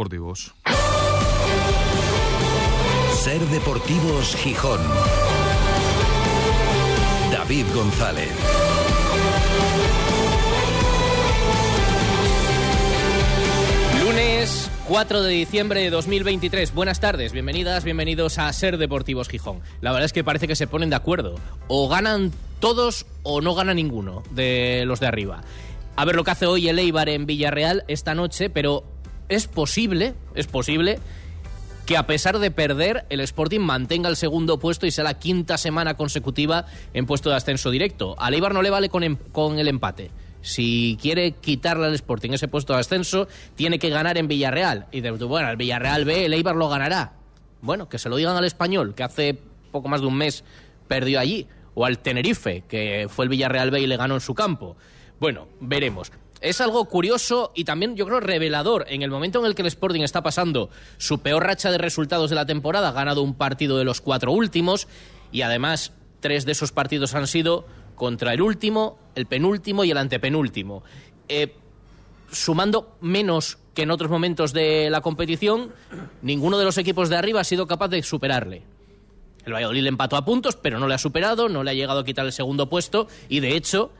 Deportivos. Ser Deportivos Gijón. David González. Lunes 4 de diciembre de 2023. Buenas tardes, bienvenidas, bienvenidos a Ser Deportivos Gijón. La verdad es que parece que se ponen de acuerdo. O ganan todos o no gana ninguno de los de arriba. A ver lo que hace hoy el Eibar en Villarreal esta noche, pero es posible, es posible que a pesar de perder, el Sporting mantenga el segundo puesto y sea la quinta semana consecutiva en puesto de ascenso directo. Al Eibar no le vale con, em- con el empate. Si quiere quitarle al Sporting ese puesto de ascenso, tiene que ganar en Villarreal. Y de, bueno, el Villarreal B, el Eibar lo ganará. Bueno, que se lo digan al español, que hace poco más de un mes perdió allí. O al Tenerife, que fue el Villarreal B y le ganó en su campo. Bueno, veremos. Es algo curioso y también yo creo revelador. En el momento en el que el Sporting está pasando su peor racha de resultados de la temporada, ha ganado un partido de los cuatro últimos y además tres de esos partidos han sido contra el último, el penúltimo y el antepenúltimo. Eh, sumando menos que en otros momentos de la competición, ninguno de los equipos de arriba ha sido capaz de superarle. El Valladolid empató a puntos, pero no le ha superado, no le ha llegado a quitar el segundo puesto y de hecho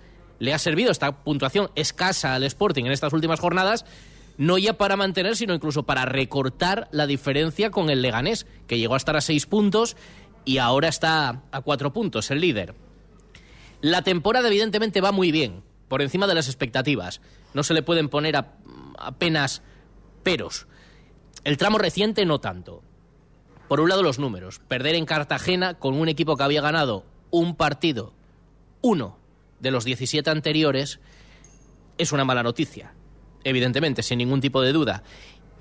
le ha servido esta puntuación escasa al Sporting en estas últimas jornadas, no ya para mantener, sino incluso para recortar la diferencia con el Leganés, que llegó a estar a seis puntos y ahora está a cuatro puntos, el líder. La temporada evidentemente va muy bien, por encima de las expectativas. No se le pueden poner a- apenas peros. El tramo reciente no tanto. Por un lado los números. Perder en Cartagena con un equipo que había ganado un partido, uno de los 17 anteriores, es una mala noticia. Evidentemente, sin ningún tipo de duda.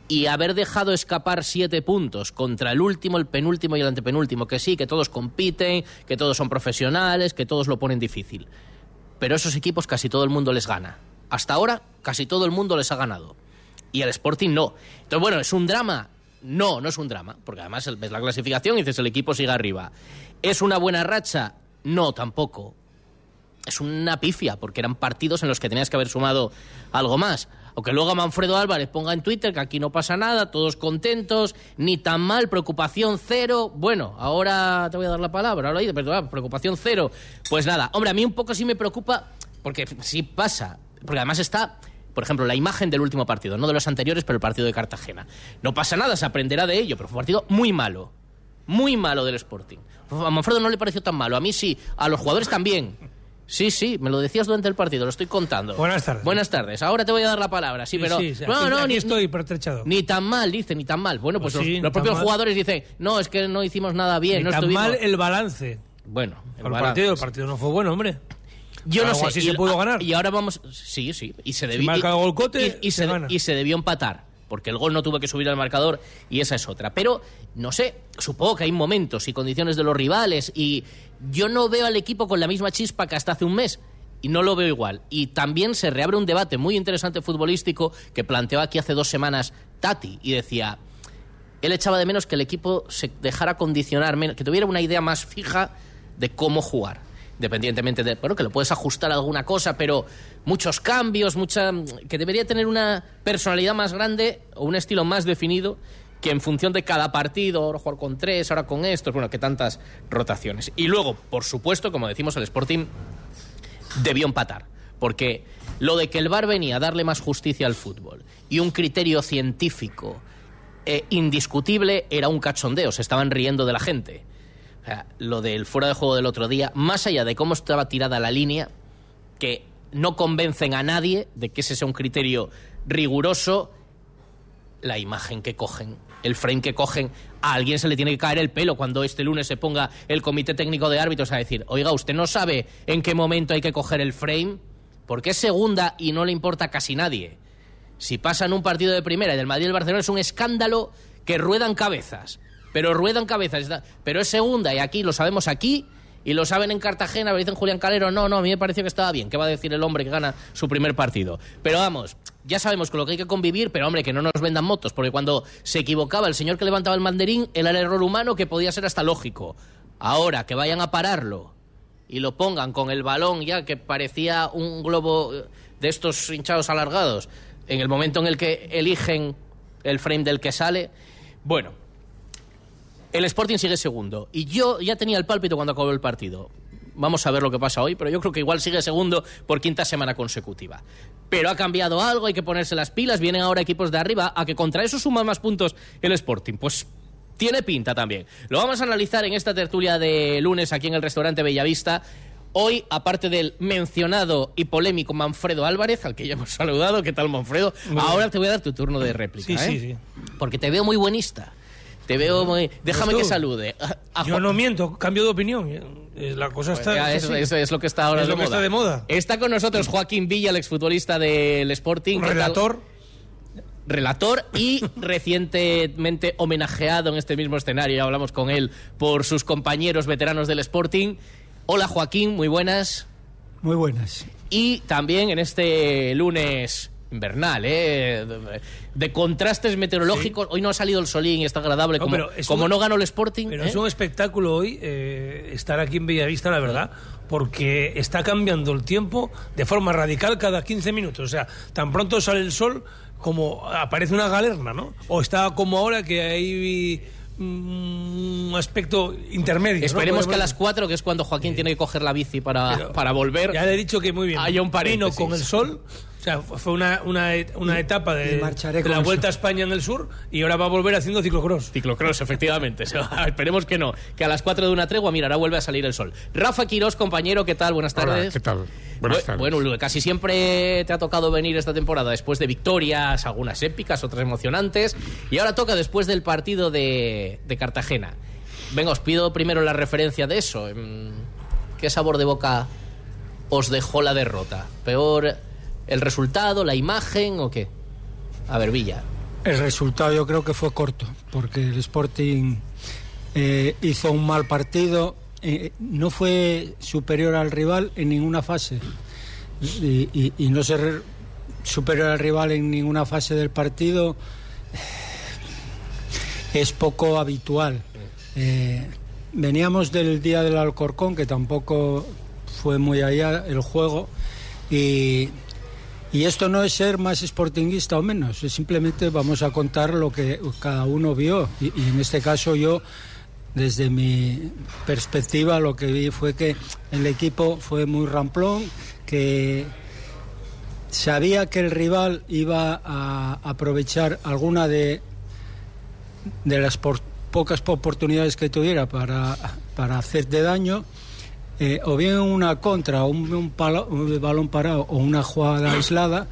Y haber dejado escapar siete puntos contra el último, el penúltimo y el antepenúltimo, que sí, que todos compiten, que todos son profesionales, que todos lo ponen difícil. Pero esos equipos casi todo el mundo les gana. Hasta ahora casi todo el mundo les ha ganado. Y el Sporting no. Entonces, bueno, ¿es un drama? No, no es un drama, porque además ves la clasificación y dices el equipo sigue arriba. ¿Es una buena racha? No, tampoco. Es una pifia, porque eran partidos en los que tenías que haber sumado algo más. Aunque luego Manfredo Álvarez ponga en Twitter que aquí no pasa nada, todos contentos, ni tan mal, preocupación cero. Bueno, ahora te voy a dar la palabra, ahora, pero ah, preocupación cero. Pues nada, hombre, a mí un poco sí me preocupa, porque sí pasa, porque además está, por ejemplo, la imagen del último partido, no de los anteriores, pero el partido de Cartagena. No pasa nada, se aprenderá de ello, pero fue un partido muy malo, muy malo del Sporting. A Manfredo no le pareció tan malo, a mí sí, a los jugadores también. Sí, sí, me lo decías durante el partido, lo estoy contando. Buenas tardes. Buenas tardes. Ahora te voy a dar la palabra, sí, pero sí, sí, no, aquí- no, aquí ni, estoy pertrechado. ni tan mal, dice, ni tan mal. Bueno, pues, Pues sí, los, propios mal. jugadores dicen, no, es que no hicimos nada bien, Ni no tan estuvimos. mal el balance. Bueno, el El balance. partido, el partido no fue bueno, hombre. Yo no sé. así y, se pudo ganar. Y ahora vamos. Sí, sí. Y se debió. el golcote, y, y se se, y se debió empatar. Porque el gol no tuvo que subir al marcador y esa es otra. Pero, no sé, supongo que hay momentos y condiciones de los rivales y yo no veo al equipo con la misma chispa que hasta hace un mes. Y no lo veo igual. Y también se reabre un debate muy interesante futbolístico que planteó aquí hace dos semanas Tati y decía, él echaba de menos que el equipo se dejara condicionar, que tuviera una idea más fija de cómo jugar. Independientemente de, bueno, que lo puedes ajustar a alguna cosa, pero muchos cambios, mucha, que debería tener una personalidad más grande o un estilo más definido que en función de cada partido, ahora jugar con tres, ahora con estos, bueno, que tantas rotaciones. Y luego, por supuesto, como decimos, el Sporting debió empatar. Porque lo de que el VAR venía a darle más justicia al fútbol y un criterio científico eh, indiscutible era un cachondeo, se estaban riendo de la gente. O sea, lo del fuera de juego del otro día, más allá de cómo estaba tirada la línea, que no convencen a nadie de que ese sea un criterio riguroso, la imagen que cogen, el frame que cogen, a alguien se le tiene que caer el pelo cuando este lunes se ponga el comité técnico de árbitros a decir, oiga, usted no sabe en qué momento hay que coger el frame, porque es segunda y no le importa casi nadie. Si pasan un partido de primera y del Madrid y el Barcelona es un escándalo que ruedan cabezas, pero ruedan cabezas, pero es segunda y aquí lo sabemos aquí y lo saben en Cartagena, pero dicen Julián Calero, no, no, a mí me pareció que estaba bien, ¿qué va a decir el hombre que gana su primer partido? Pero vamos, ya sabemos con lo que hay que convivir, pero hombre, que no nos vendan motos, porque cuando se equivocaba el señor que levantaba el mandarín, era el error humano que podía ser hasta lógico. Ahora, que vayan a pararlo y lo pongan con el balón ya que parecía un globo eh, de estos hinchados alargados, en el momento en el que eligen el frame del que sale. Bueno, el Sporting sigue segundo. Y yo ya tenía el pálpito cuando acabó el partido. Vamos a ver lo que pasa hoy, pero yo creo que igual sigue segundo por quinta semana consecutiva. Pero ha cambiado algo, hay que ponerse las pilas, vienen ahora equipos de arriba, a que contra eso suma más puntos el Sporting. Pues tiene pinta también. Lo vamos a analizar en esta tertulia de lunes aquí en el restaurante Bellavista. Hoy, aparte del mencionado y polémico Manfredo Álvarez, al que ya hemos saludado, ¿qué tal Manfredo? Ahora te voy a dar tu turno de réplica. Sí, ¿eh? sí, sí. Porque te veo muy buenista. Te veo muy... Déjame que salude. A- a Yo no miento, cambio de opinión. Eh, La cosa está. Ya, es eso, así. eso es lo que está ahora Es de lo que moda. está de moda. Está con nosotros Joaquín Villa, el exfutbolista del Sporting. Relator. relator y recientemente homenajeado en este mismo escenario. Ya hablamos con él por sus compañeros veteranos del Sporting. Hola Joaquín, muy buenas. Muy buenas. Y también en este lunes invernal, ¿eh? de, contrastes meteorológicos. Hoy no ha salido el solín y está agradable. No, como pero es como un- no ganó el Sporting. Pero ¿eh? es un espectáculo hoy eh, estar aquí en Bellavista, la verdad, porque está cambiando el tiempo de forma radical cada 15 minutos. O sea, tan pronto sale el sol como aparece una galerna, ¿no? O está como ahora que hay mm, un aspecto intermedio. ¿no? Esperemos que a las 4, que es cuando Joaquín tiene que coger la bici para, Pero para volver. Ya le he dicho que muy bien. Hay un paréntesis. con el sol. Sea, fue una, una, et- una etapa de, la el Vuelta a. España en el sur y ahora va a volver haciendo ciclocross. Ciclocross, efectivamente. Va- Esperemos que no. Que a las 4 de una tregua, mira, ahora vuelve a salir el sol. Rafa Quirós, compañero, ¿qué tal? Buenas tardes. Hola, ¿qué tal? Buenas Bu- tardes. Bueno, casi siempre te ha tocado venir esta temporada después de victorias, algunas épicas, otras emocionantes. Y ahora toca después del partido de, de Cartagena. Venga, os pido primero la referencia de eso. ¿Qué sabor de boca os dejó la derrota? ¿Peor el resultado, la imagen o qué? A ver, Villa. El resultado yo creo que fue corto, porque el Sporting eh, hizo un mal partido, eh, no fue superior al rival en ninguna fase. Y, no ser superior al rival en ninguna fase del partido eh, es poco habitual. Veníamos del día del Alcorcón, que tampoco fue muy allá el juego, y, y esto no es ser más sportinguista o menos, es simplemente vamos a contar lo que cada uno vio. Y, en este caso yo, desde mi perspectiva, lo que vi fue que el equipo fue muy ramplón, que sabía que el rival iba a aprovechar alguna de, de las por- pocas oportunidades que tuviera para, para hacerte daño, eh, o bien una contra, un, un palo- un balón parado o una jugada aislada.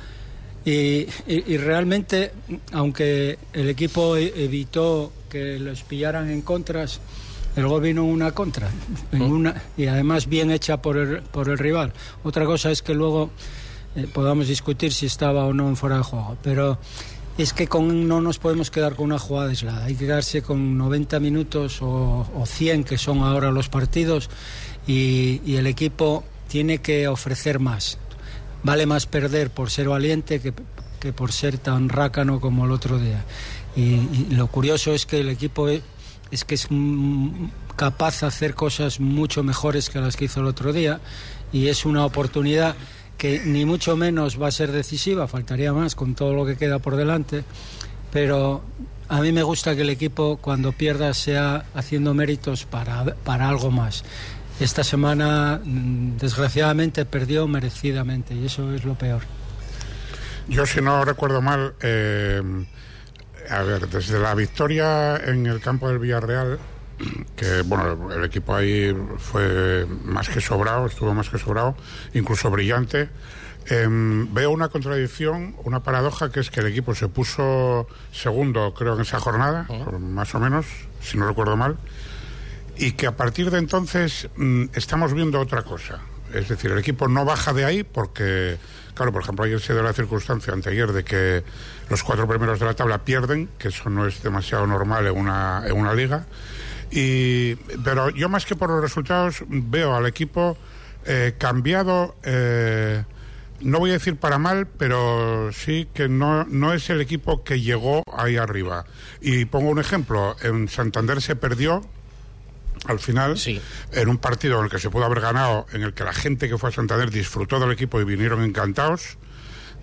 Y, y- y realmente, aunque el equipo e- evitó que los pillaran en contras, gol vino una contra, en una, y además bien hecha por el, por el rival. Otra cosa es que luego eh, podamos discutir si estaba o no en fuera de juego, pero es que con, no nos podemos quedar con una jugada aislada, hay que quedarse con 90 minutos o, o 100 que son ahora los partidos y, el equipo tiene que ofrecer más. Vale más perder por ser valiente que, que por ser tan rácano como el otro día. Y, lo curioso es que el equipo es, es que es capaz de hacer cosas mucho mejores que las que hizo el otro día y es una oportunidad que ni mucho menos va a ser decisiva, faltaría más con todo lo que queda por delante, pero a mí me gusta que el equipo cuando pierda sea haciendo méritos para, para algo más. Esta semana, mm, desgraciadamente, perdió merecidamente y eso es lo peor. Yo, si no recuerdo mal, eh, a ver, desde la victoria en el campo del Villarreal, que bueno, el equipo ahí fue más que sobrado, estuvo más que sobrado, incluso brillante. em, veo una contradicción, una paradoja, que es que el equipo se puso segundo, creo, en esa jornada, más o menos, si no recuerdo mal, y que a partir de entonces mm, estamos viendo otra cosa. Es decir, el equipo no baja de ahí porque, claro, por ejemplo, ayer se dio la circunstancia anteayer de que los cuatro primeros de la tabla pierden, que eso no es demasiado normal en una, en una liga. Y, pero yo más que por los resultados veo al equipo eh, cambiado, eh, no voy a decir para mal, pero sí que no, no es el equipo que llegó ahí arriba. Y pongo un ejemplo, en Santander se perdió al final Sí. en un partido en el que se pudo haber ganado, en el que la gente que fue a Santander disfrutó del equipo y vinieron encantados.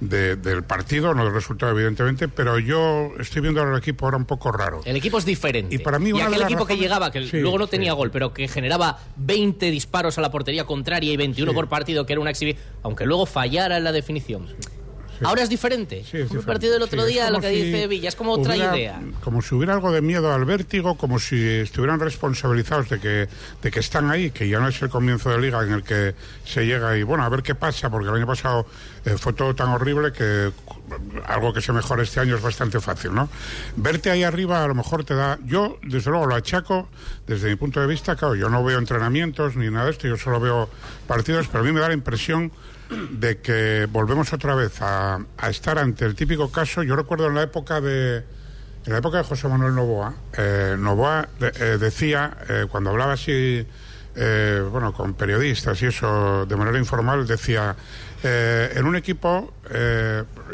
de- del partido, no del resultado, evidentemente, pero yo estoy viendo al equipo ahora un poco raro. El equipo es diferente. Y para mí de aquel equipo que llegaba, que Sí, luego no sí. tenía gol, pero que generaba 20 disparos a la portería contraria y 21 Sí. por partido, que era una exhibición, aunque luego fallara en la definición. Ahora es diferente. Sí, es el diferente. partido del otro Sí, día, lo que si dice Villa, es como otra hubiera- idea. Como si hubiera algo de miedo al vértigo, como si estuvieran responsabilizados de que, de que están ahí, que ya no es el comienzo de liga en el que se llega y bueno, a ver qué pasa, porque el año pasado eh, fue todo tan horrible que algo que se mejore este año es bastante fácil, ¿no? Verte ahí arriba a lo mejor te da... Yo, desde luego, lo achaco desde mi punto de vista, claro, yo no veo entrenamientos ni nada de esto, yo solo veo partidos, pero a mí me da la impresión de que volvemos otra vez a, a estar ante el típico caso. Yo recuerdo en la época de en la época de José Manuel Novoa, eh, Novoa eh, decía eh, cuando hablaba así, eh, bueno, con periodistas y eso de manera informal, decía en un equipo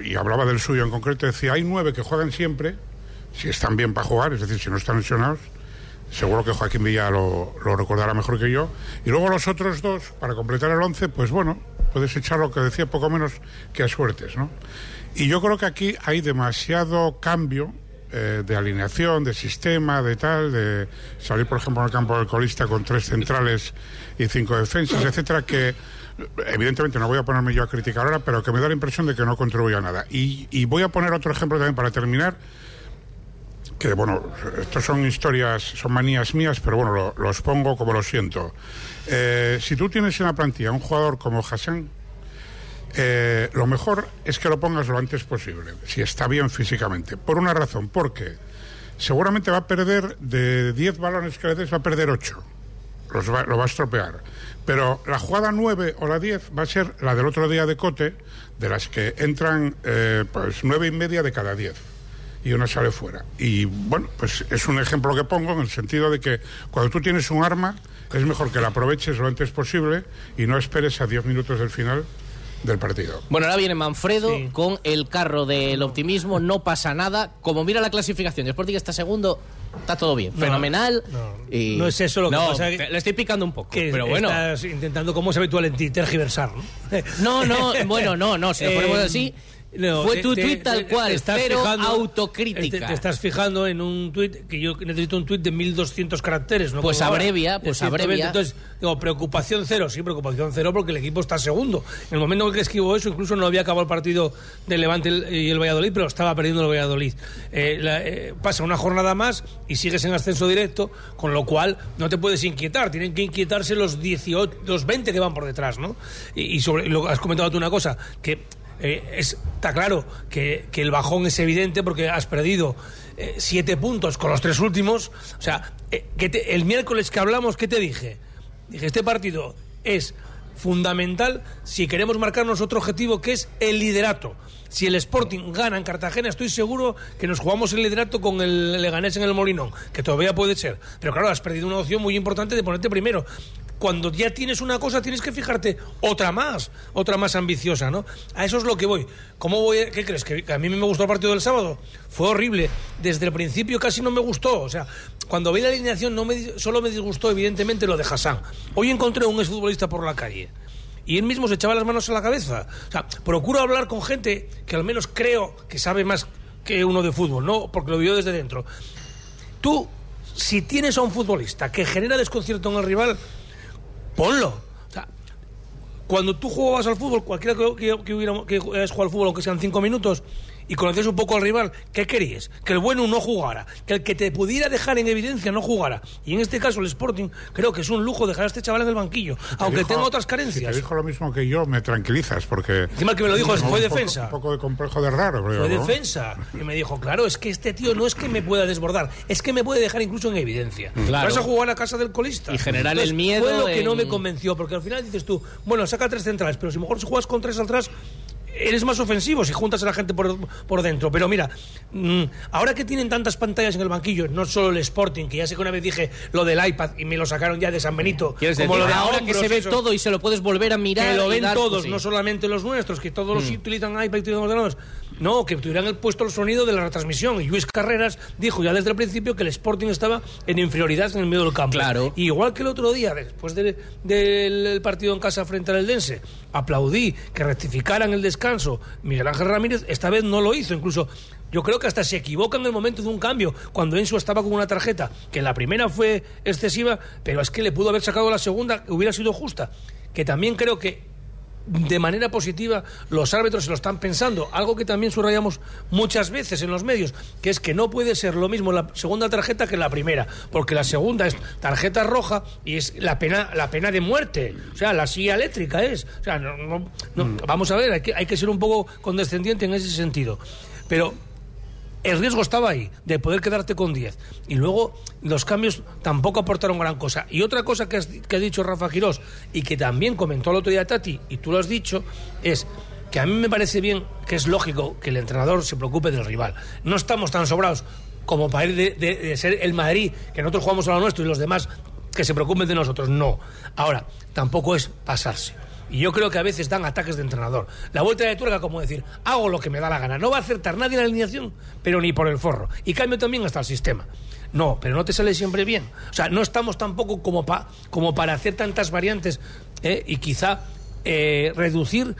y hablaba del suyo en concreto, decía hay nueve que juegan siempre, si están bien para jugar, es decir, si no están lesionados. Seguro que Joaquín Villa lo, recordará mejor que yo. Y luego los otros dos, para completar el once, pues bueno, puedes echar lo que decía poco menos que a suertes, ¿no? Y yo creo que aquí hay demasiado cambio eh, de alineación, de sistema, de tal, de salir, por ejemplo, el campo del colista con tres centrales y cinco defensas, etcétera, que evidentemente no voy a ponerme yo a criticar ahora, pero que me da la impresión de que no contribuye a nada. Y voy a poner otro ejemplo también para terminar, que bueno, estos son historias, son manías mías, pero bueno, lo- los pongo como lo siento. Eh, si tú tienes en la plantilla un jugador como Hassan, eh, lo mejor es que lo pongas lo antes posible, si está bien físicamente. Por una razón, porque seguramente va a perder de 10 balones que le des, va a perder 8. Los va- lo va a estropear. Pero la jugada 9 o la 10 va a ser la del otro día de Cote, de las que entran eh, pues 9 y media de cada 10 y una sale fuera. Y bueno, pues es un ejemplo que pongo en el sentido de que cuando tú tienes un arma, es mejor que la aproveches lo antes posible y no esperes a 10 minutos del final del partido. Bueno, ahora viene Manfredo con el carro del optimismo, no pasa nada. Como mira la clasificación, el Sporting está segundo, está todo bien, No, fenomenal. no, y- no es eso lo que No, pasa que- te- le estoy picando un poco, que pero bueno. estás intentando, como es habitual en ti, tergiversar, ¿no? No, no, bueno, no, no, si lo ponemos Eh, así, no, fue te- tu tuit tal te- cual, te estás pero fijando- autocrítica. Te, te estás fijando en un tuit que yo necesito un tuit de 1200 caracteres, ¿no? Pues Como abrevia, pues 120. abrevia. Entonces, digo, preocupación cero, sí, preocupación cero porque el equipo está segundo. En el momento en que escribo eso, incluso no había acabado el partido del Levante y el Valladolid, pero estaba perdiendo el Valladolid. Eh, la- eh, pasa una jornada más y sigues en ascenso directo, con lo cual no te puedes inquietar. Tienen que inquietarse los 18, los 20 que van por detrás, ¿no? Y, y sobre, lo, has comentado tú una cosa, que eh, es- está claro que, el bajón es evidente porque has perdido eh, siete puntos con los tres últimos. O sea, eh, el miércoles que hablamos, ¿qué te dije? Dije, este partido es fundamental si queremos marcarnos otro objetivo que es el liderato. Si el Sporting gana en Cartagena, estoy seguro que nos jugamos el liderato con el Leganés en el Molinón, que todavía puede ser. Pero claro, has perdido una opción muy importante de ponerte primero. Cuando ya tienes una cosa, tienes que fijarte otra más, otra más ambiciosa, ¿no? A eso es lo que voy. ¿Cómo voy? a- ¿Qué crees? ¿Que a mí me gustó el partido del sábado? Fue horrible. Desde el principio casi no me gustó. O sea, cuando vi la alineación no me, solo me disgustó evidentemente lo de Hassan. Hoy encontré a un exfutbolista por la calle y él mismo se echaba las manos a la cabeza. O sea, procuro hablar con gente que al menos creo que sabe más que uno de fútbol, no porque lo vio desde dentro. Tú, si tienes a un futbolista que genera desconcierto en el rival, ponlo. O sea, cuando tú jugabas al fútbol, cualquiera que, que, que hubiera que jugado al fútbol, aunque sean cinco minutos, y conocías un poco al rival, ¿qué querías? Que el bueno no jugara, que el que te pudiera dejar en evidencia no jugara. Y en este caso el Sporting, creo que es un lujo dejar a este chaval en el banquillo, aunque dijo- tenga otras Si te carencias. dijo lo mismo que yo, me tranquilizas, porque... Encima que me lo dijo fue un poco- defensa. Un poco de complejo de raro. pero Fue defensa. Y me dijo, claro, es que este tío no es que me pueda desbordar, es que me puede dejar incluso en evidencia. Claro. Vas a jugar a casa del colista. Y generar el miedo Fue lo que no me convenció, porque al final dices tú, bueno, saca tres centrales, pero si mejor si juegas con tres atrás, eres más ofensivo si juntas a la gente por, por dentro. Pero mira, mm, ahora que tienen tantas pantallas en el banquillo, no solo el Sporting, que ya sé que una vez dije lo del iPad y me lo sacaron ya de San Benito, ¿Quieres como decir, lo de ahora que se ve eso. todo y se lo puedes volver a mirar Que lo ven dar- todos, sí. no solamente los nuestros, que todos los utilizan iPad y utilizan ordenadores. No, que tuvieran el puesto el sonido de la retransmisión. Y Luis Carreras dijo ya desde el principio que el Sporting estaba en inferioridad en el medio del campo. Claro. Y igual que el otro día, después de- del partido en casa frente al Eldense, aplaudí que rectificaran el descanso Miguel Ángel Ramírez, esta vez no lo hizo. Incluso yo creo que hasta se equivoca en el momento de un cambio, cuando Enzo estaba con una tarjeta, que la primera fue excesiva, pero es que le pudo haber sacado la segunda, que hubiera sido justa. Que también creo que de manera positiva los árbitros se lo están pensando, algo que también subrayamos muchas veces en los medios, que es que no puede ser lo mismo la segunda tarjeta que la primera, porque la segunda es tarjeta roja y es la pena la pena de muerte, o sea, la silla eléctrica es, o sea, no, no- no- vamos a ver, hay que, hay que ser un poco condescendiente en ese sentido, pero el riesgo estaba ahí, de poder quedarte con 10. Y luego los cambios tampoco aportaron gran cosa. Y otra cosa que, has- que ha dicho Rafa Quirós y que también comentó el otro día Tati, y tú lo has dicho, es que a mí me parece bien, que es lógico que el entrenador se preocupe del rival. No estamos tan sobrados como para ir de, de- de ser el Madrid, que nosotros jugamos a lo nuestro y los demás que se preocupen de nosotros. No. Ahora, tampoco es pasarse. Y yo creo que a veces dan ataques de entrenador. La vuelta de tuerca, como decir, hago lo que me da la gana. No va a acertar nadie en la alineación, pero ni por el forro. Y cambio también hasta el sistema. No, pero no te sale siempre bien. O sea, no estamos tampoco como, pa- como para hacer tantas variantes ¿eh? y quizá eh, reducir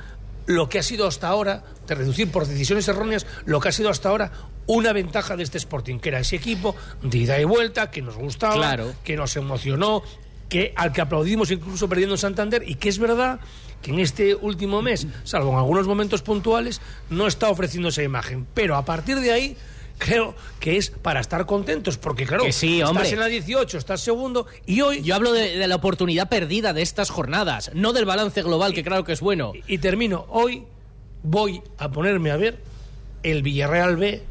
lo que ha sido hasta ahora, de reducir por decisiones erróneas, lo que ha sido hasta ahora una ventaja de este Sporting, que era ese equipo de ida y vuelta, que nos gustaba, Claro. que nos emocionó, que al que aplaudimos incluso perdiendo en Santander, y que es verdad que en este último mes, salvo en algunos momentos puntuales, no está ofreciendo esa imagen. Pero a partir de ahí creo que es para estar contentos, porque claro, Que sí, hombre. estás en la 18, estás segundo, y hoy... Yo hablo de, de la oportunidad perdida de estas jornadas, no del balance global, que claro que es bueno. Y termino. Hoy voy a ponerme a ver el Villarreal B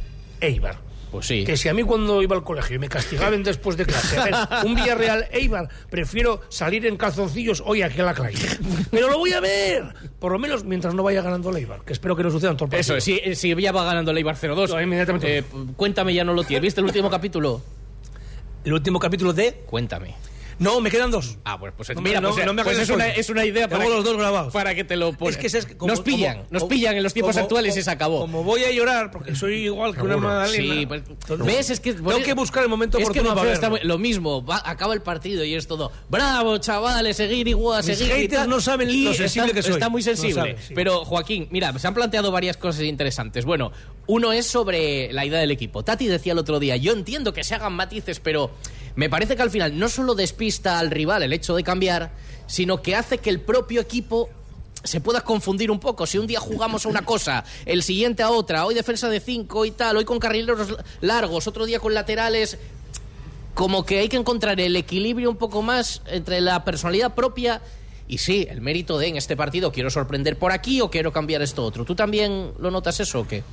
Eibar. Pues sí. Que si a mí cuando iba al colegio me castigaban después de clase, a ver, un Villarreal Eibar, prefiero salir en calzoncillos hoy aquí a la calle. Pero lo voy a ver. Por lo menos mientras no vaya ganando el Eibar, que espero que no suceda en todo el Eso, partido. si, si ya va ganando el Eibar 0-2. Yo inmediatamente- eh, cuéntame, ya no lo tienes. ¿Viste el último capítulo? El último capítulo de... Cuéntame. No, me quedan dos. Ah, pues, pues No, mira, no, pues, no me pues hagas es, una, spoiler. es una idea para Tengo los dos grabados. para que te lo pongas. Es que es como- nos pillan, como- nos pillan en los tiempos como- actuales y se acabó. Como voy a llorar, porque soy igual que una magdalena. Sí, pues, ¿ves? Es que tengo que buscar el momento oportuno para está lo mismo, va- acaba el partido y es todo, bravo chavales, seguir igual, Mis seguir haters tal". no saben Y lo sensible está, que soy. Está muy No sensible. sí. Pero Joaquín, mira, se han planteado varias cosas interesantes. Bueno, uno es sobre la idea del equipo. Tati decía el otro día, yo entiendo que se hagan matices, pero me parece que al final no solo despista al rival el hecho de cambiar, sino que hace que el propio equipo se pueda confundir un poco. Si un día jugamos a una cosa, el siguiente a otra, hoy defensa de cinco y tal, hoy con carrileros largos, otro día con laterales, como que hay que encontrar el equilibrio un poco más entre la personalidad propia y sí, el mérito de en este partido quiero sorprender por aquí o quiero cambiar esto otro. ¿Tú también lo notas eso o qué?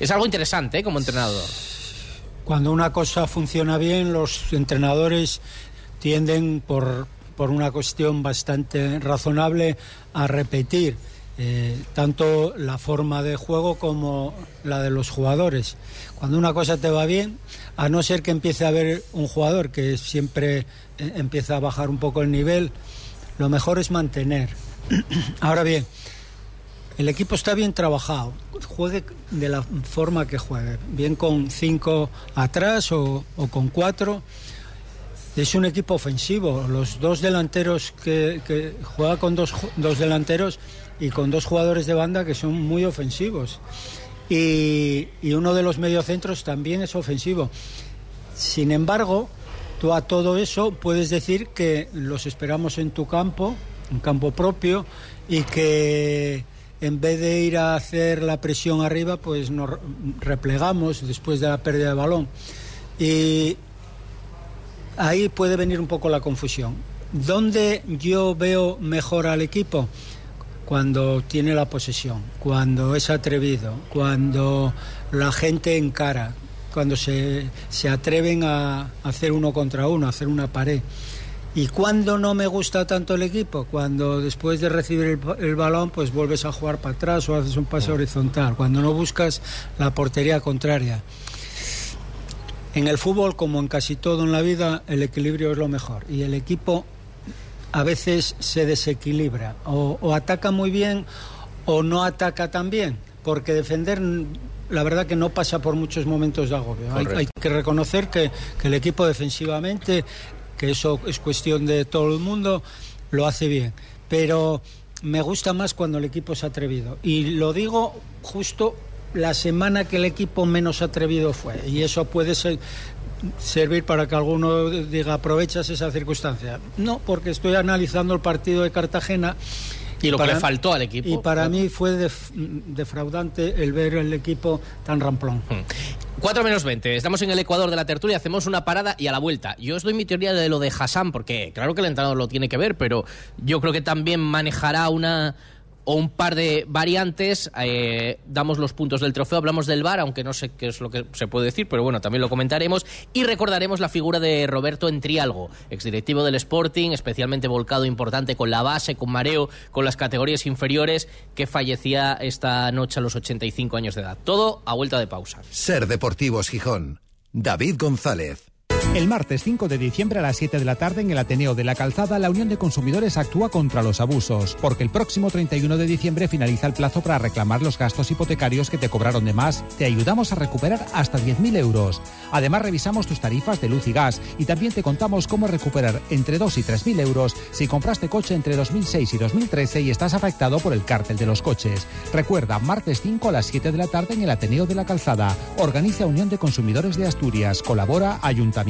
Es algo interesante ¿eh? como entrenador. Cuando una cosa funciona bien, los entrenadores tienden, por, por una cuestión bastante razonable, a repetir eh, tanto la forma de juego como la de los jugadores. Cuando una cosa te va bien, a no ser que empiece a haber un jugador que siempre eh, empieza a bajar un poco el nivel, lo mejor es mantener. Ahora bien, el equipo está bien trabajado, juegue de la forma que juegue, bien con cinco atrás o, o con cuatro. Es un equipo ofensivo. Los dos delanteros que, que juega con dos, dos delanteros y con dos jugadores de banda que son muy ofensivos. Y, y uno de los mediocentros también es ofensivo. Sin embargo, tú a todo eso puedes decir que los esperamos en tu campo, un campo propio, y que en vez de ir a hacer la presión arriba, pues nos re- replegamos después de la pérdida de balón. Y ahí puede venir un poco la confusión. ¿Dónde yo veo mejor al equipo? Cuando tiene la posesión, cuando es atrevido, cuando la gente encara, cuando se, se atreven a hacer uno contra uno, a hacer una pared. ¿Y cuando no me gusta tanto el equipo? Cuando después de recibir el, el balón, pues vuelves a jugar para atrás o haces un pase horizontal. Cuando no buscas la portería contraria. En el fútbol, como en casi todo en la vida, el equilibrio es lo mejor. Y el equipo a veces se desequilibra. O, o ataca muy bien o no ataca tan bien. porque defender la verdad que no pasa por muchos momentos de agobio. Hay, hay, que reconocer que, que, el equipo defensivamente, que eso es cuestión de todo el mundo, lo hace bien. Pero me gusta más cuando el equipo es atrevido. Y lo digo justo la semana que el equipo menos atrevido fue. Y eso puede ser, servir para que alguno diga aprovechas esa circunstancia. No, porque estoy analizando el partido de Cartagena. Y lo para, que le faltó al equipo. Y para mí fue def, defraudante el ver el equipo tan ramplón. Hmm. 4 menos 20. Estamos en el Ecuador de la tertulia, hacemos una parada y a la vuelta. Yo os doy mi teoría de lo de Hassan, porque claro que el entrenador lo tiene que ver, pero yo creo que también manejará una un par de variantes. Eh, damos los puntos del trofeo, hablamos del VAR, aunque no sé qué es lo que se puede decir, pero bueno, también lo comentaremos. Y recordaremos la figura de Roberto Entrialgo, exdirectivo del Sporting, especialmente volcado importante con la base, con mareo, con las categorías inferiores, que fallecía esta noche a los 85 años de edad. Todo a vuelta de pausa. Ser Deportivos Gijón. David González. El martes 5 de diciembre a las 7 de la tarde en el Ateneo de la Calzada, la Unión de Consumidores actúa contra los abusos, porque el próximo 31 de diciembre finaliza el plazo para reclamar los gastos hipotecarios que te cobraron de más. Te ayudamos a recuperar hasta 10.000 euros. Además, revisamos tus tarifas de luz y gas y también te contamos cómo recuperar entre 2 y 3.000 euros si compraste coche entre 2006 y 2013 y estás afectado por el cártel de los coches. Recuerda, martes 5 a las 7 de la tarde en el Ateneo de la Calzada. Organiza Unión de Consumidores de Asturias. Colabora Ayuntamiento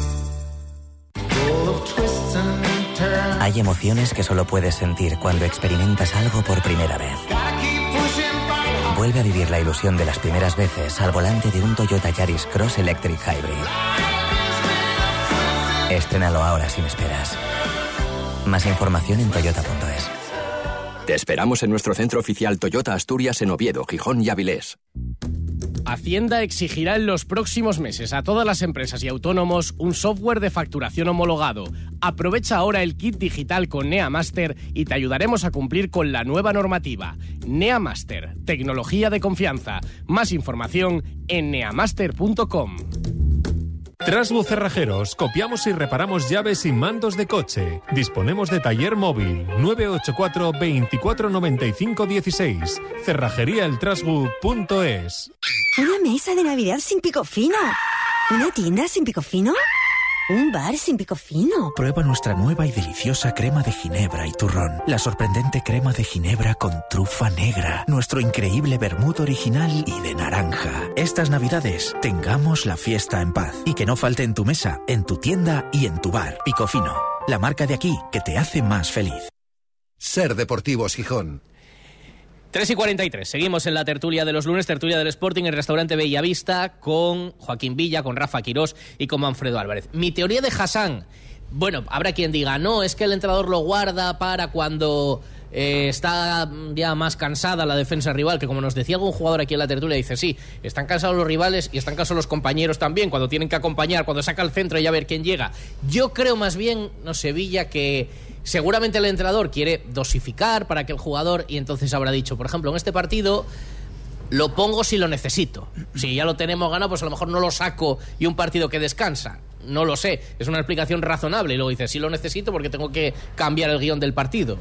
Hay emociones que solo puedes sentir cuando experimentas algo por primera vez. Vuelve a vivir la ilusión de las primeras veces al volante de un Toyota Yaris Cross Electric Hybrid. Estrénalo ahora sin esperas. Más información en toyota.es. Te esperamos en nuestro centro oficial Toyota Asturias en Oviedo, Gijón y Avilés. Hacienda exigirá en los próximos meses a todas las empresas y autónomos un software de facturación homologado. Aprovecha ahora el kit digital con NeaMaster y te ayudaremos a cumplir con la nueva normativa. NeaMaster, tecnología de confianza. Más información en neamaster.com. Trasbu Cerrajeros, copiamos y reparamos llaves y mandos de coche. Disponemos de taller móvil 984 2495 16. Cerrajeríaeltrasbu.es. Una mesa de Navidad sin pico fino. Una tienda sin pico fino. Un bar sin pico fino. Prueba nuestra nueva y deliciosa crema de ginebra y turrón. La sorprendente crema de ginebra con trufa negra. Nuestro increíble vermut original y de naranja. Estas navidades, tengamos la fiesta en paz. Y que no falte en tu mesa, en tu tienda y en tu bar. Pico fino. La marca de aquí que te hace más feliz. Ser Deportivos Gijón. 3 y 43. Seguimos en la tertulia de los lunes, tertulia del Sporting, el restaurante Bellavista, con Joaquín Villa, con Rafa Quirós y con Manfredo Álvarez. Mi teoría de Hassan. Bueno, habrá quien diga, no, es que el entrenador lo guarda para cuando eh, está ya más cansada la defensa rival, que como nos decía algún jugador aquí en la tertulia, dice, sí, están cansados los rivales y están cansados los compañeros también, cuando tienen que acompañar, cuando saca el centro y a ver quién llega. Yo creo más bien, no sé, Villa, que seguramente el entrenador quiere dosificar para que el jugador, y entonces habrá dicho, por ejemplo, en este partido lo pongo si lo necesito. Si ya lo tenemos ganado, pues a lo mejor no lo saco y un partido que descansa. No lo sé, es una explicación razonable. Y luego dice, si lo necesito porque tengo que cambiar el guion del partido.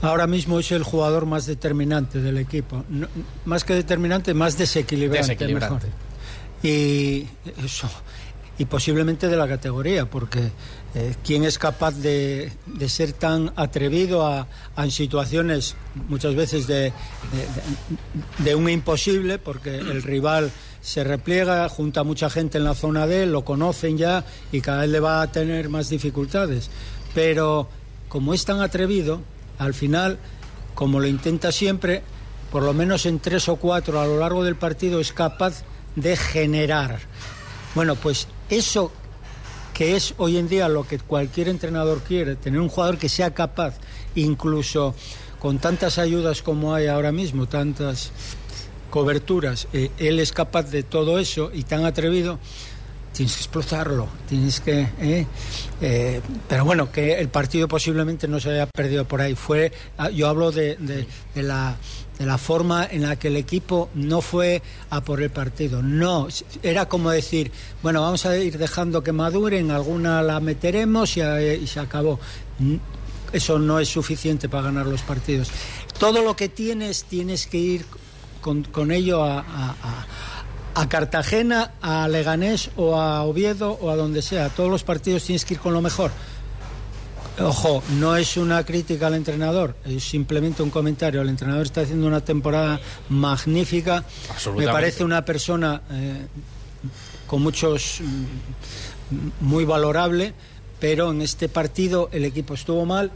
Ahora mismo es el jugador más determinante del equipo. No, más que determinante, más desequilibrante. Desequilibrante. Mejor. Y eso. Y posiblemente de la categoría, porque eh, quién es capaz de, de, ser tan atrevido a, en situaciones muchas veces de, de, de, un imposible, porque el rival se repliega, junta mucha gente en la zona D, lo conocen ya y cada vez le va a tener más dificultades. Pero como es tan atrevido, al final, como lo intenta siempre, por lo menos en tres o cuatro a lo largo del partido es capaz de generar. Bueno, pues eso que es hoy en día lo que cualquier entrenador quiere, tener un jugador que sea capaz, incluso con tantas ayudas como hay ahora mismo, tantas coberturas, eh, él es capaz de todo eso y tan atrevido, tienes que explotarlo, tienes que... ¿eh? Eh, pero bueno, que el partido posiblemente no se haya perdido por ahí. Fue, ah, yo hablo de, de, de la de la forma en la que el equipo no fue a por el partido. No, era como decir, bueno, vamos a ir dejando que maduren, alguna la meteremos y, eh, y se acabó. Eso no es suficiente para ganar los partidos. Todo lo que tienes, tienes que ir con, con ello a, a, a, Cartagena, a Leganés o a Oviedo o a donde sea. Todos los partidos tienes que ir con lo mejor. Ojo, no es una crítica al entrenador, es simplemente un comentario. El entrenador está haciendo una temporada magnífica. Me parece una persona eh, con muchos. Mm, muy valorable, pero en este partido el equipo estuvo mal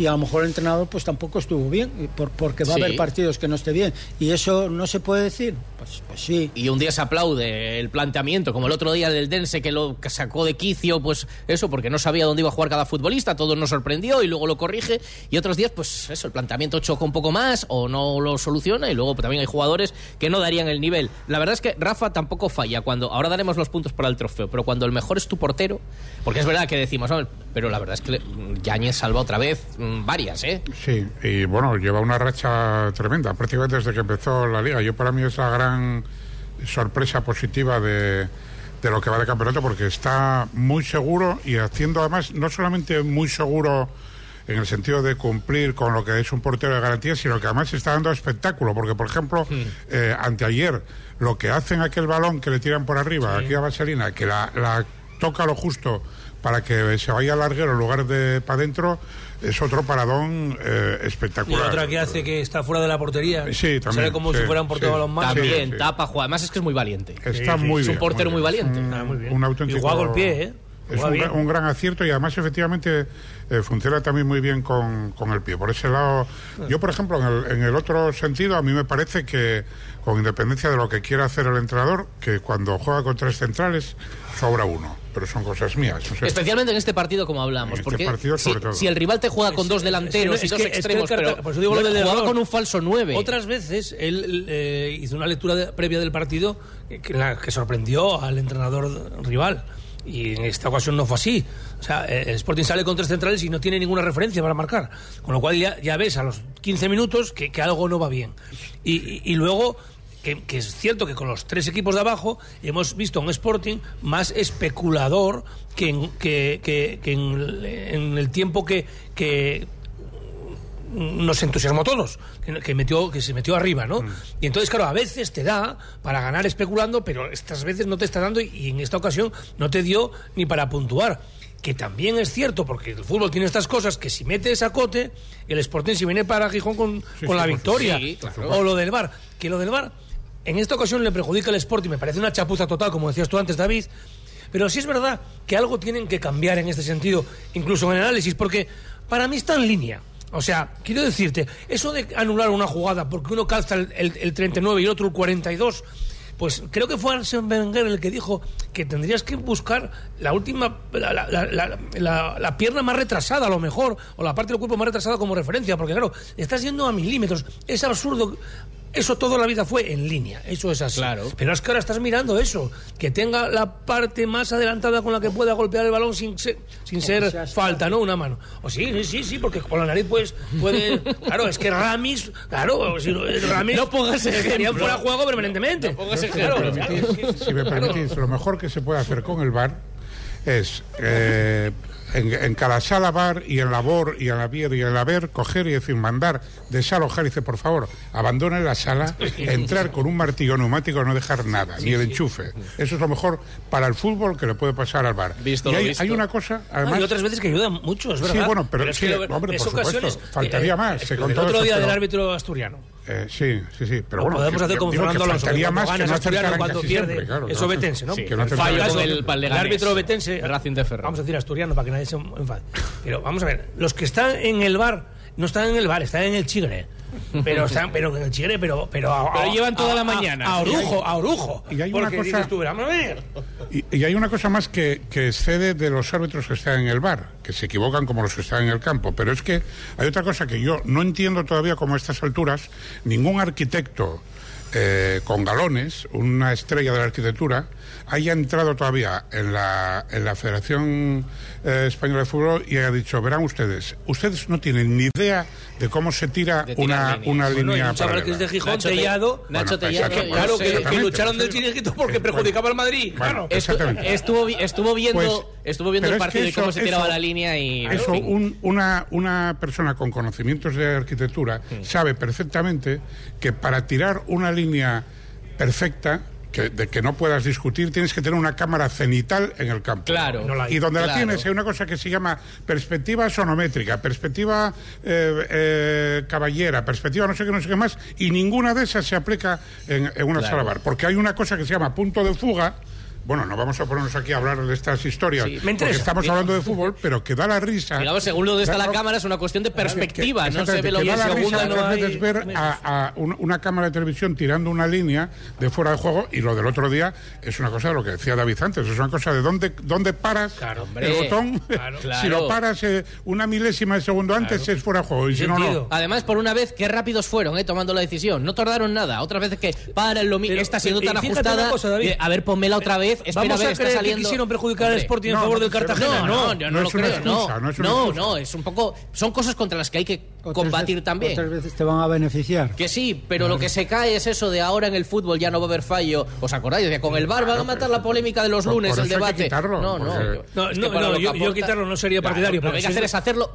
y a lo mejor el entrenador pues tampoco estuvo bien, por, porque va Sí. a haber partidos que no esté bien. Y eso no se puede decir. Pues, pues sí. Y un día se aplaude el planteamiento, como el otro día del Dense que lo que sacó de quicio, pues eso, porque no sabía dónde iba a jugar cada futbolista, todo nos sorprendió y luego lo corrige. Y otros días, pues eso, el planteamiento choca un poco más o no lo soluciona y luego pues, también hay jugadores que no darían el nivel. La verdad es que Rafa tampoco falla cuando, ahora daremos los puntos para el trofeo, pero cuando el mejor es tu portero, porque es verdad que decimos, "Ah, pero la verdad es que Yáñez salva otra vez varias, ¿eh? Sí, y bueno, lleva una racha tremenda, prácticamente desde que empezó la liga. Yo para mí es la gran sorpresa positiva de, de lo que va de campeonato, porque está muy seguro y haciendo además, no solamente muy seguro en el sentido de cumplir con lo que es un portero de garantía, sino que además está dando espectáculo, porque por ejemplo, eh, anteayer, lo que hacen aquel balón que le tiran por arriba, aquí a Vaselina, que la, la toca lo justo para que se vaya al larguero en lugar de para adentro, es otro paradón eh, Y espectacular. otra que hace que está fuera de la portería. Sí, también, Sale como sí, si fuera un portero sí. balonmano. También sí. tapa, juega. Además es que es muy valiente. Está muy Es bien. un portero muy, bien. valiente. Es un, Ah, muy bien. un auténtico. Y juega el pie, ¿eh? Es un, gran- un gran acierto y además efectivamente eh, funciona también muy bien con, con el pie. Por ese lado, yo por ejemplo, en el, en el otro sentido, a mí me parece que con independencia de lo que quiera hacer el entrenador, que cuando juega con tres centrales, sobra uno. Pero son cosas mías. o sea, Especialmente en este partido, como hablamos. En este porque partido, si, sobre todo. si el rival te juega con dos delanteros es y dos que- es que el extremos, pero por eso digo lo del jugaba error. con un falso 9. Otras veces él eh, hizo una lectura de- previa del partido que, que la- que sorprendió al entrenador rival. Y en esta ocasión no fue así. O sea, eh, el Sporting sale con tres centrales y no tiene ninguna referencia para marcar. Con lo cual ya, ya ves a los 15 minutos que, que algo no va bien. Y, y- luego, que, es cierto que con los tres equipos de abajo hemos visto un Sporting más especulador que en, que, que- en, en el tiempo que nos entusiasmó a todos, que, metió, que se metió arriba, ¿no? Y entonces, claro, a veces te da para ganar especulando, pero estas veces no te está dando y, y en esta ocasión no te dio ni para puntuar. Que también es cierto, porque el fútbol tiene estas cosas, que si metes a cote, el Sporting se viene para Gijón con, Sí, con sí, la victoria. Sí, O lo del VAR. Que lo del VAR, en esta ocasión le perjudica al Sporting, me parece una chapuza total, como decías tú antes, David. Pero sí es verdad que algo tienen que cambiar en este sentido, incluso en el análisis, porque para mí está en línea. O sea, quiero decirte, eso de anular una jugada porque uno calza el, el- el 39 y el otro el 42, pues creo que fue Arsène Wenger el que dijo que tendrías que buscar la última, la, la- pierna más retrasada a lo mejor, o la parte del cuerpo más retrasada como referencia, porque claro, estás yendo a milímetros. Es absurdo. Eso toda la vida fue en línea, eso es así. Claro. Pero es que ahora estás mirando eso, que tenga la parte más adelantada con la que pueda golpear el balón sin ser, sin ser falta, ¿no? Una mano. O sí, sí, sí, sí, porque con la nariz pues puede... Claro, es que Ramis, claro, si no- Ramis... No pongas ejemplo. fuera juego permanentemente. No pongas ejemplo. claro, permitís, si me permitís, lo mejor que se puede hacer con el bar es eh, en, en cada sala bar y en la BOR y en la BIER y en la BER coger y decir, mandar, desalojar y dice, por favor, abandone la sala, entrar con un martillo neumático, no dejar nada, ni el enchufe. Eso es lo mejor para el fútbol que le puede pasar al bar. Visto y hay, visto. hay una cosa, además... y otras veces que ayudan mucho, es verdad. Sí, bueno, pero es sí, que hombre, por supuesto, faltaría más, se el contó otro día del árbitro asturiano. Eh, sí, sí, sí, pero bueno, podemos que- hacer que Fernando Alonso. más que no asturiano, cuando pierde, claro, eso no betense, ¿no? Sí, que no el fallo el, árbitro betense. Racing de Ferrol. Vamos a decir asturiano para que nadie se enfade. Pero vamos a ver, los que están en el bar no están en el bar, están en el chigre. Pero están, pero chigre, pero, pero, a- Pero llevan toda a- la mañana. A orujo, a orujo. Y hay una cosa- dices tú, vamos a ver. Y, y hay una cosa más que, que excede de los árbitros que están en el bar, que se equivocan como los que están en el campo, pero es que hay otra cosa que yo no entiendo todavía como a estas alturas ningún arquitecto eh, con galones, una estrella de la arquitectura, haya entrado todavía en la, en la Federación eh, Española de Fútbol y haya dicho, verán ustedes, ustedes no tienen ni idea de cómo se tira una, líneas. una Bueno, línea chaval que es de paralela. Gijón, Nacho Te- Tellado. Nacho Bueno, Tellado, yo Claro, que, que lucharon del chiringuito porque perjudicaba al Madrid. Bueno, Claro. Estu- exactamente. estuvo, estuvo viendo, Pues, estuvo viendo pero el es que partido y cómo se tiraba eso- la línea y... en Eso, fin. un- una, una persona con conocimientos de arquitectura sabe perfectamente que para tirar una línea perfecta, que, de que no puedas discutir, tienes que tener una cámara cenital en el campo. Claro. No la hay. y donde la tienes hay una cosa que se llama perspectiva sonométrica, perspectiva eh, eh, caballera, perspectiva no sé qué, no sé qué más, y ninguna de esas se aplica en, en una Claro. sala bar, porque hay una cosa que se llama punto de fuga. Bueno, no vamos a ponernos aquí a hablar de estas historias, Sí. Me porque estamos hablando de fútbol, pero que da la risa. Digamos, según lo de está la Claro, cámara, es una cuestión de perspectiva, que- no se ve lo que bien da la segunda, risa no hay... veces ver a, a un- una cámara de televisión tirando una línea de fuera de juego y lo del otro día es una cosa de lo que decía David antes, es una cosa de dónde, dónde paras Claro, hombre. el botón. Claro. si Claro. lo paras eh, una milésima de segundo antes es fuera de juego y si no, no. Además, por una vez, qué rápidos fueron, eh, tomando la decisión. No tardaron nada. Otras veces que para lo mismo. Esta siendo tan ajustada. cosa, David. eh, a ver, ponmela otra vez. Espera, Vamos a ver, a está creer que saliendo. quisieron perjudicar al Hombre, Sporting en no, favor no, del Cartagena. No, no, yo no, no lo creo. excusa, no, no no, es un poco. Son cosas contra las que hay que combatir veces- también. Otras veces te van a beneficiar. Que sí, pero lo que se cae es eso de ahora en el fútbol ya no va a haber fallo. ¿Os acordáis? De con el VAR van a matar la polémica de los por- lunes, el que debate. quitarlo, no, no. No, no, que que yo- quitarlo no sería partidario, Lo que hay que hacer es hacerlo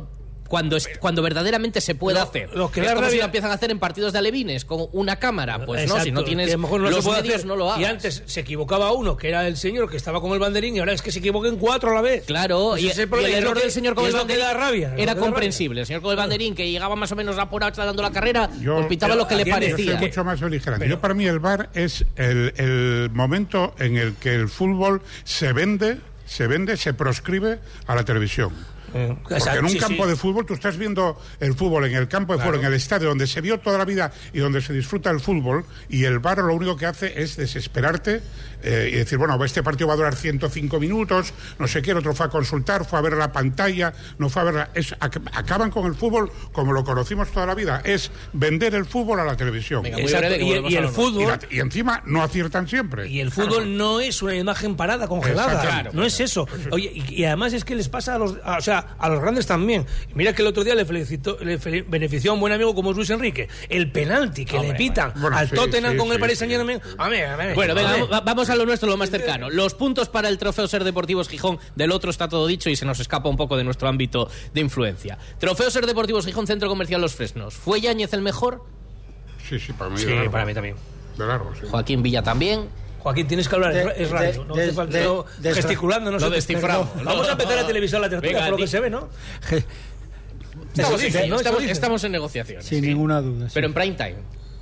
cuando, es- cuando verdaderamente se pueda Lo- hacer. lo que es si lo empiezan a hacer en partidos de alevines, con una cámara. Pues no, si no tienes que a lo mejor no los se puede medios, hacer. no lo hagas. Y antes se equivocaba uno, que era el señor que estaba con el banderín, y ahora es que se equivoquen cuatro a la vez. Claro, Pues y, ese y problema el error del señor con el banderín da rabia, era rabia. comprensible. El señor con el banderín, que llegaba más o menos a por dando la carrera, Yo- pues pitaba pero lo que le aquí Yo parecía. soy mucho más beligerante. Yo para mí el bar es el, el momento en el que el fútbol se vende, se vende, se proscribe a la televisión. Porque Exacto, en un sí, campo sí. de fútbol tú estás viendo el fútbol en el campo de fútbol, en el estadio donde se vio toda la vida y donde se disfruta el fútbol y el bar lo único que hace es desesperarte eh, y decir, bueno, este partido va a durar 105 minutos, no sé qué, el otro fue a consultar, fue a ver la pantalla, no fue a ver la... es- ac- acaban con el fútbol como lo conocimos toda la vida, es vender el fútbol a la televisión. Venga, breve, y, el fútbol... Y, la- y encima no aciertan siempre. Y el fútbol no es una imagen parada, congelada. No es eso. Oye, y, y además es que les pasa a los, a- o sea, a los grandes también. Mira que el otro día le, felicitó, le fel- benefició a un buen amigo como es Luis Enrique. El penalti que Hombre, le pitan bueno. al sí, Tottenham sí, con el Paris sí. Saint Germain. A ver, a ver. Bueno, venga, vamos a lo nuestro, lo más cercano. Los puntos para el trofeo Ser Deportivos Gijón, del otro está todo dicho y se nos escapa un poco de nuestro ámbito de influencia. Trofeo Ser Deportivos Gijón, Centro Comercial Los Fresnos. ¿Fue Yáñez el mejor? Sí, sí, para mí. Sí, de para mí también. De largo, sí. Joaquín Villa también. Joaquín, tienes que hablar, es De- es de- radio. no de- falta de- no, de- gesticulando, no Lo sé. desciframos. Perdón. Vamos a empezar a televisar la tertulia, por lo que se ve, ¿no? Estamos, ¿no? Eso estamos- estamos en negociaciones. Sin sí. ninguna duda. sí. Pero en prime time.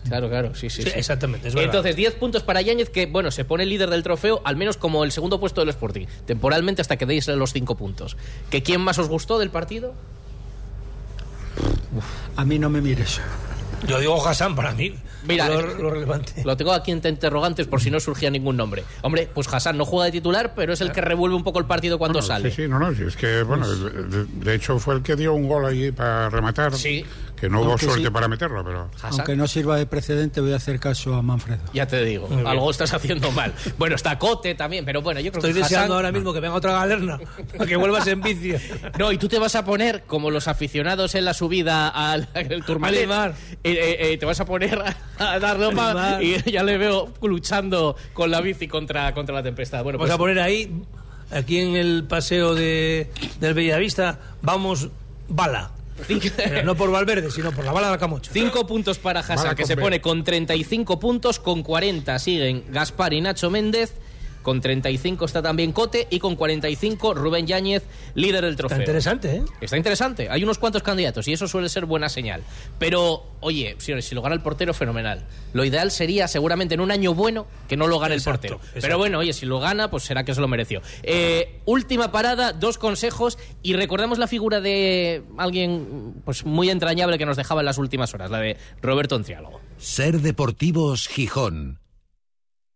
Claro, claro, sí, sí. Sí, sí. exactamente, es verdad. Entonces, 10 puntos para Yáñez, que, bueno, se pone líder del trofeo, al menos como el segundo puesto del Sporting, temporalmente hasta que deis los 5 puntos. ¿Que quién más os gustó del partido? A mí no me mires. Yo digo Hassan para mí. Mira, lo, eh, lo relevante. Lo tengo aquí entre interrogantes por si no surgía ningún nombre. Hombre, pues Hassan no juega de titular, pero es el que revuelve un poco el partido cuando Bueno, sale. Sí, sí, no, no, sí, es que, bueno, de, de hecho fue el que dio un gol allí para rematar. Sí. Que no hubo Aunque suerte sí. para meterlo, pero. Hassan. Aunque no sirva de precedente, voy a hacer caso a Manfredo. Ya te digo, algo estás haciendo mal. Bueno, está Cote también, pero bueno, yo creo Estoy que deseando Hassan- ahora mismo que venga otra galerna para que vuelvas en bici. No, y tú te vas a poner como los aficionados en la subida al, al Tourmalet. Animar. Eh, eh, eh, te vas a poner a, a dar Animar. y ya le veo luchando con la bici contra, contra la tempestad. Bueno, Vamos pues a poner ahí, aquí en el paseo de, del Bellavista, vamos bala. Cinco, Pero no por Valverde, sino por la bala de la Camocha. cinco puntos para Hassan, que se pone con 35 puntos, con 40 siguen Gaspar y Nacho Méndez. Con 35 está también Cote y con 45 Rubén Yáñez, líder del Está trofeo. interesante, ¿eh? Está interesante. Hay unos cuantos candidatos y eso suele ser buena señal. Pero, oye, señores, si lo gana el portero, fenomenal. Lo ideal sería, seguramente, en un año bueno, que no lo gane Exacto, el portero. exacto. Pero bueno, oye, si lo gana, pues será que se lo mereció. Eh, última parada, dos consejos y recordamos la figura de alguien pues muy entrañable que nos dejaba en las últimas horas, la de Roberto Entrialgo. Ser Deportivos Gijón.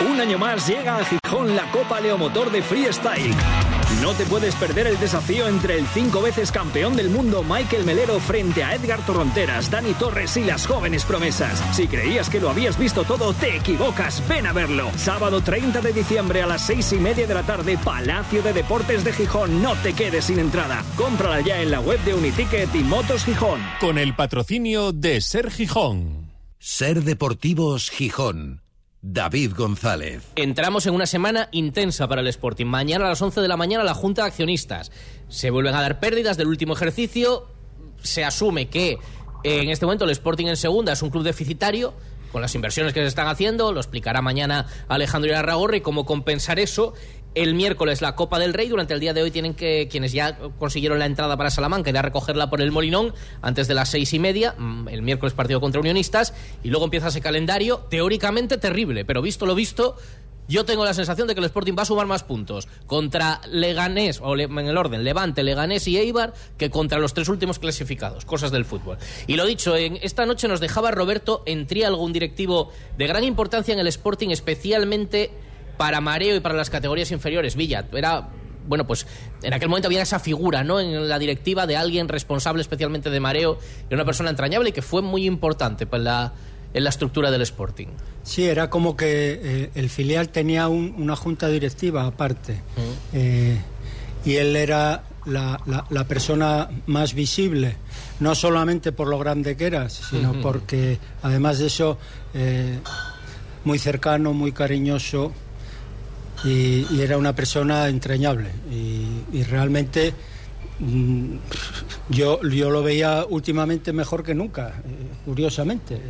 Un año más llega a Gijón la Copa Leomotor de Freestyle. No te puedes perder el desafío entre el cinco veces campeón del mundo Michael Melero frente a Edgar Torronteras, Dani Torres y las jóvenes promesas. Si creías que lo habías visto todo, te equivocas. Ven a verlo. Sábado 30 de diciembre a las seis y media de la tarde, Palacio de Deportes de Gijón. No te quedes sin entrada. Cómprala ya en la web de Uniticket y Motos Gijón. Con el patrocinio de Ser Gijón. Ser Deportivos Gijón. David González. Entramos en una semana intensa para el Sporting. Mañana a las 11 de la mañana la Junta de Accionistas. Se vuelven a dar pérdidas del último ejercicio. Se asume que en este momento el Sporting en segunda es un club deficitario con las inversiones que se están haciendo. Lo explicará mañana Alejandro Irarragorri cómo compensar eso. El miércoles la Copa del Rey. Durante el día de hoy tienen que, quienes ya consiguieron la entrada para Salamanca, ir a recogerla por el Molinón antes de las seis y media. Mm, El miércoles partido contra Unionistas. Y luego empieza ese calendario teóricamente terrible. Pero visto lo visto, yo tengo la sensación de que el Sporting va a sumar más puntos contra Leganés, o en el orden, Levante, Leganés y Eibar, que contra los tres últimos clasificados. Cosas del fútbol. Y lo dicho, en esta noche nos dejaba Roberto Entrialgo, un directivo de gran importancia en el Sporting, especialmente para mareo y para las categorías inferiores. Villa, era bueno, pues en aquel momento había esa figura, ¿no? En la directiva de alguien responsable especialmente de mareo, de una persona entrañable y que fue muy importante en la, en la estructura del Sporting. Sí, era como que eh, el filial tenía un- una junta directiva aparte. Eh, y él era la, la- la persona más visible, no solamente por lo grande que era, sino Ujú. porque además de eso, eh, muy cercano, muy cariñoso y, y era una persona entrañable. Y, y realmente mm, yo, yo lo veía últimamente mejor que nunca, eh, curiosamente, eh,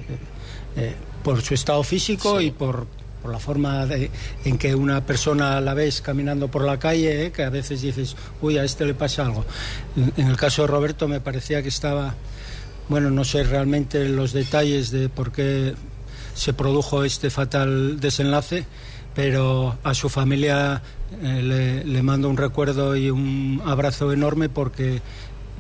eh, por su estado físico y por, por la forma de- en que una persona la ves caminando por la calle, eh, que a veces dices, uy, a este le pasa algo. En, en el caso de Roberto me parecía que estaba, bueno, no sé realmente los detalles de por qué se produjo este fatal desenlace, pero a su familia eh, le, le mando un recuerdo y un abrazo enorme porque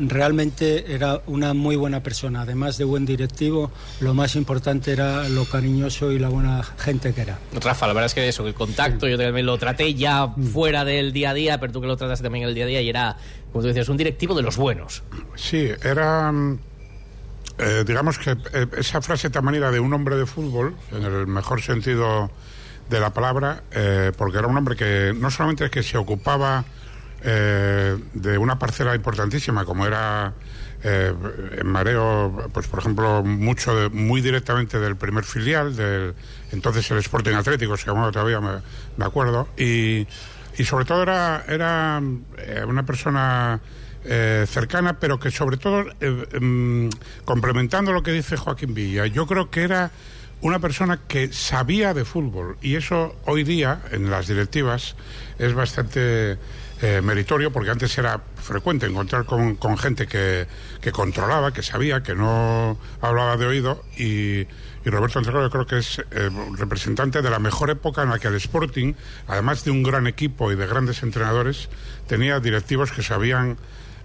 realmente era una muy buena persona. Además de buen directivo, lo más importante era lo cariñoso y la buena gente que era. Rafa, la verdad es que eso, el contacto, yo también lo traté ya fuera del día a día, pero tú que lo trataste también en el día a día y era, como tú decías, un directivo de los buenos. Sí, era. mm, eh, digamos que eh, esa frase tan manera de un hombre de fútbol, en el mejor sentido de la palabra, eh, porque era un hombre que no solamente es que se ocupaba eh, de una parcela importantísima, como era eh, en Mareo, pues por ejemplo, mucho de- muy directamente del primer filial, del entonces el Sporting Atlético, se llamaba todavía, me, acuerdo, y, y sobre todo era, era eh, una persona eh, cercana, pero que sobre todo, eh, em, complementando lo que dice Joaquín Villa, yo creo que era una persona que sabía de fútbol y eso hoy día en las directivas es bastante eh, meritorio porque antes era frecuente encontrar con, con gente que, que controlaba, que sabía, que no hablaba de oído y, y Roberto Entrego yo creo que es eh, representante de la mejor época en la que el Sporting, además de un gran equipo y de grandes entrenadores, tenía directivos que sabían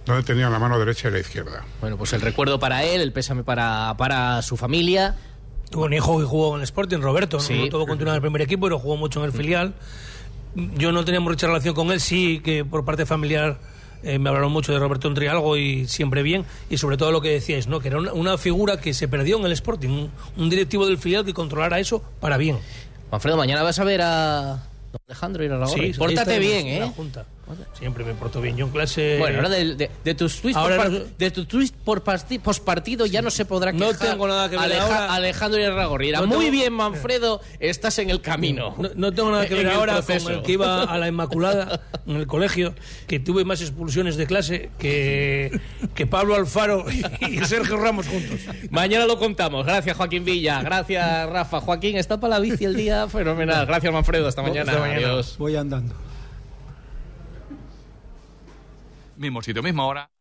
dónde tenían la mano derecha y la izquierda. Bueno, pues el recuerdo para él, el pésame para, para su familia. Tuvo un hijo que jugó en el Sporting, Roberto. Sí. No tuvo continuar en el primer equipo, pero jugó mucho en el filial. Yo no tenía mucha relación con él, sí que por parte familiar eh, me hablaron mucho de Roberto Entrialgo y siempre bien. Y sobre todo lo que decíais, ¿no? que era una, una figura que se perdió en el Sporting, un, un directivo del filial que controlara eso para bien. Manfredo, mañana vas a ver a don Alejandro y a la Sí, Pórtate bien, la ¿eh? Junta. Siempre me porto bien. Yo en clase. Bueno, ahora de, de- de tus tweets Ahora por, no- de tu tweet por parti- pospartido ya no se podrá No quejar tengo nada que ver Aleja- ahora. Alejandro y No Muy tengo- bien, Manfredo, estás en el camino. No, no tengo nada que ver el ahora proceso. con el que iba a la Inmaculada en el colegio, que tuve más expulsiones de clase que, que Pablo Alfaro y Sergio Ramos juntos. Mañana lo contamos. Gracias, Joaquín Villa. Gracias, Rafa. Joaquín, está para la bici el día fenomenal. Gracias, Manfredo. Hasta mañana. Hasta mañana. Adiós. Voy andando. Mismo sitio, misma hora.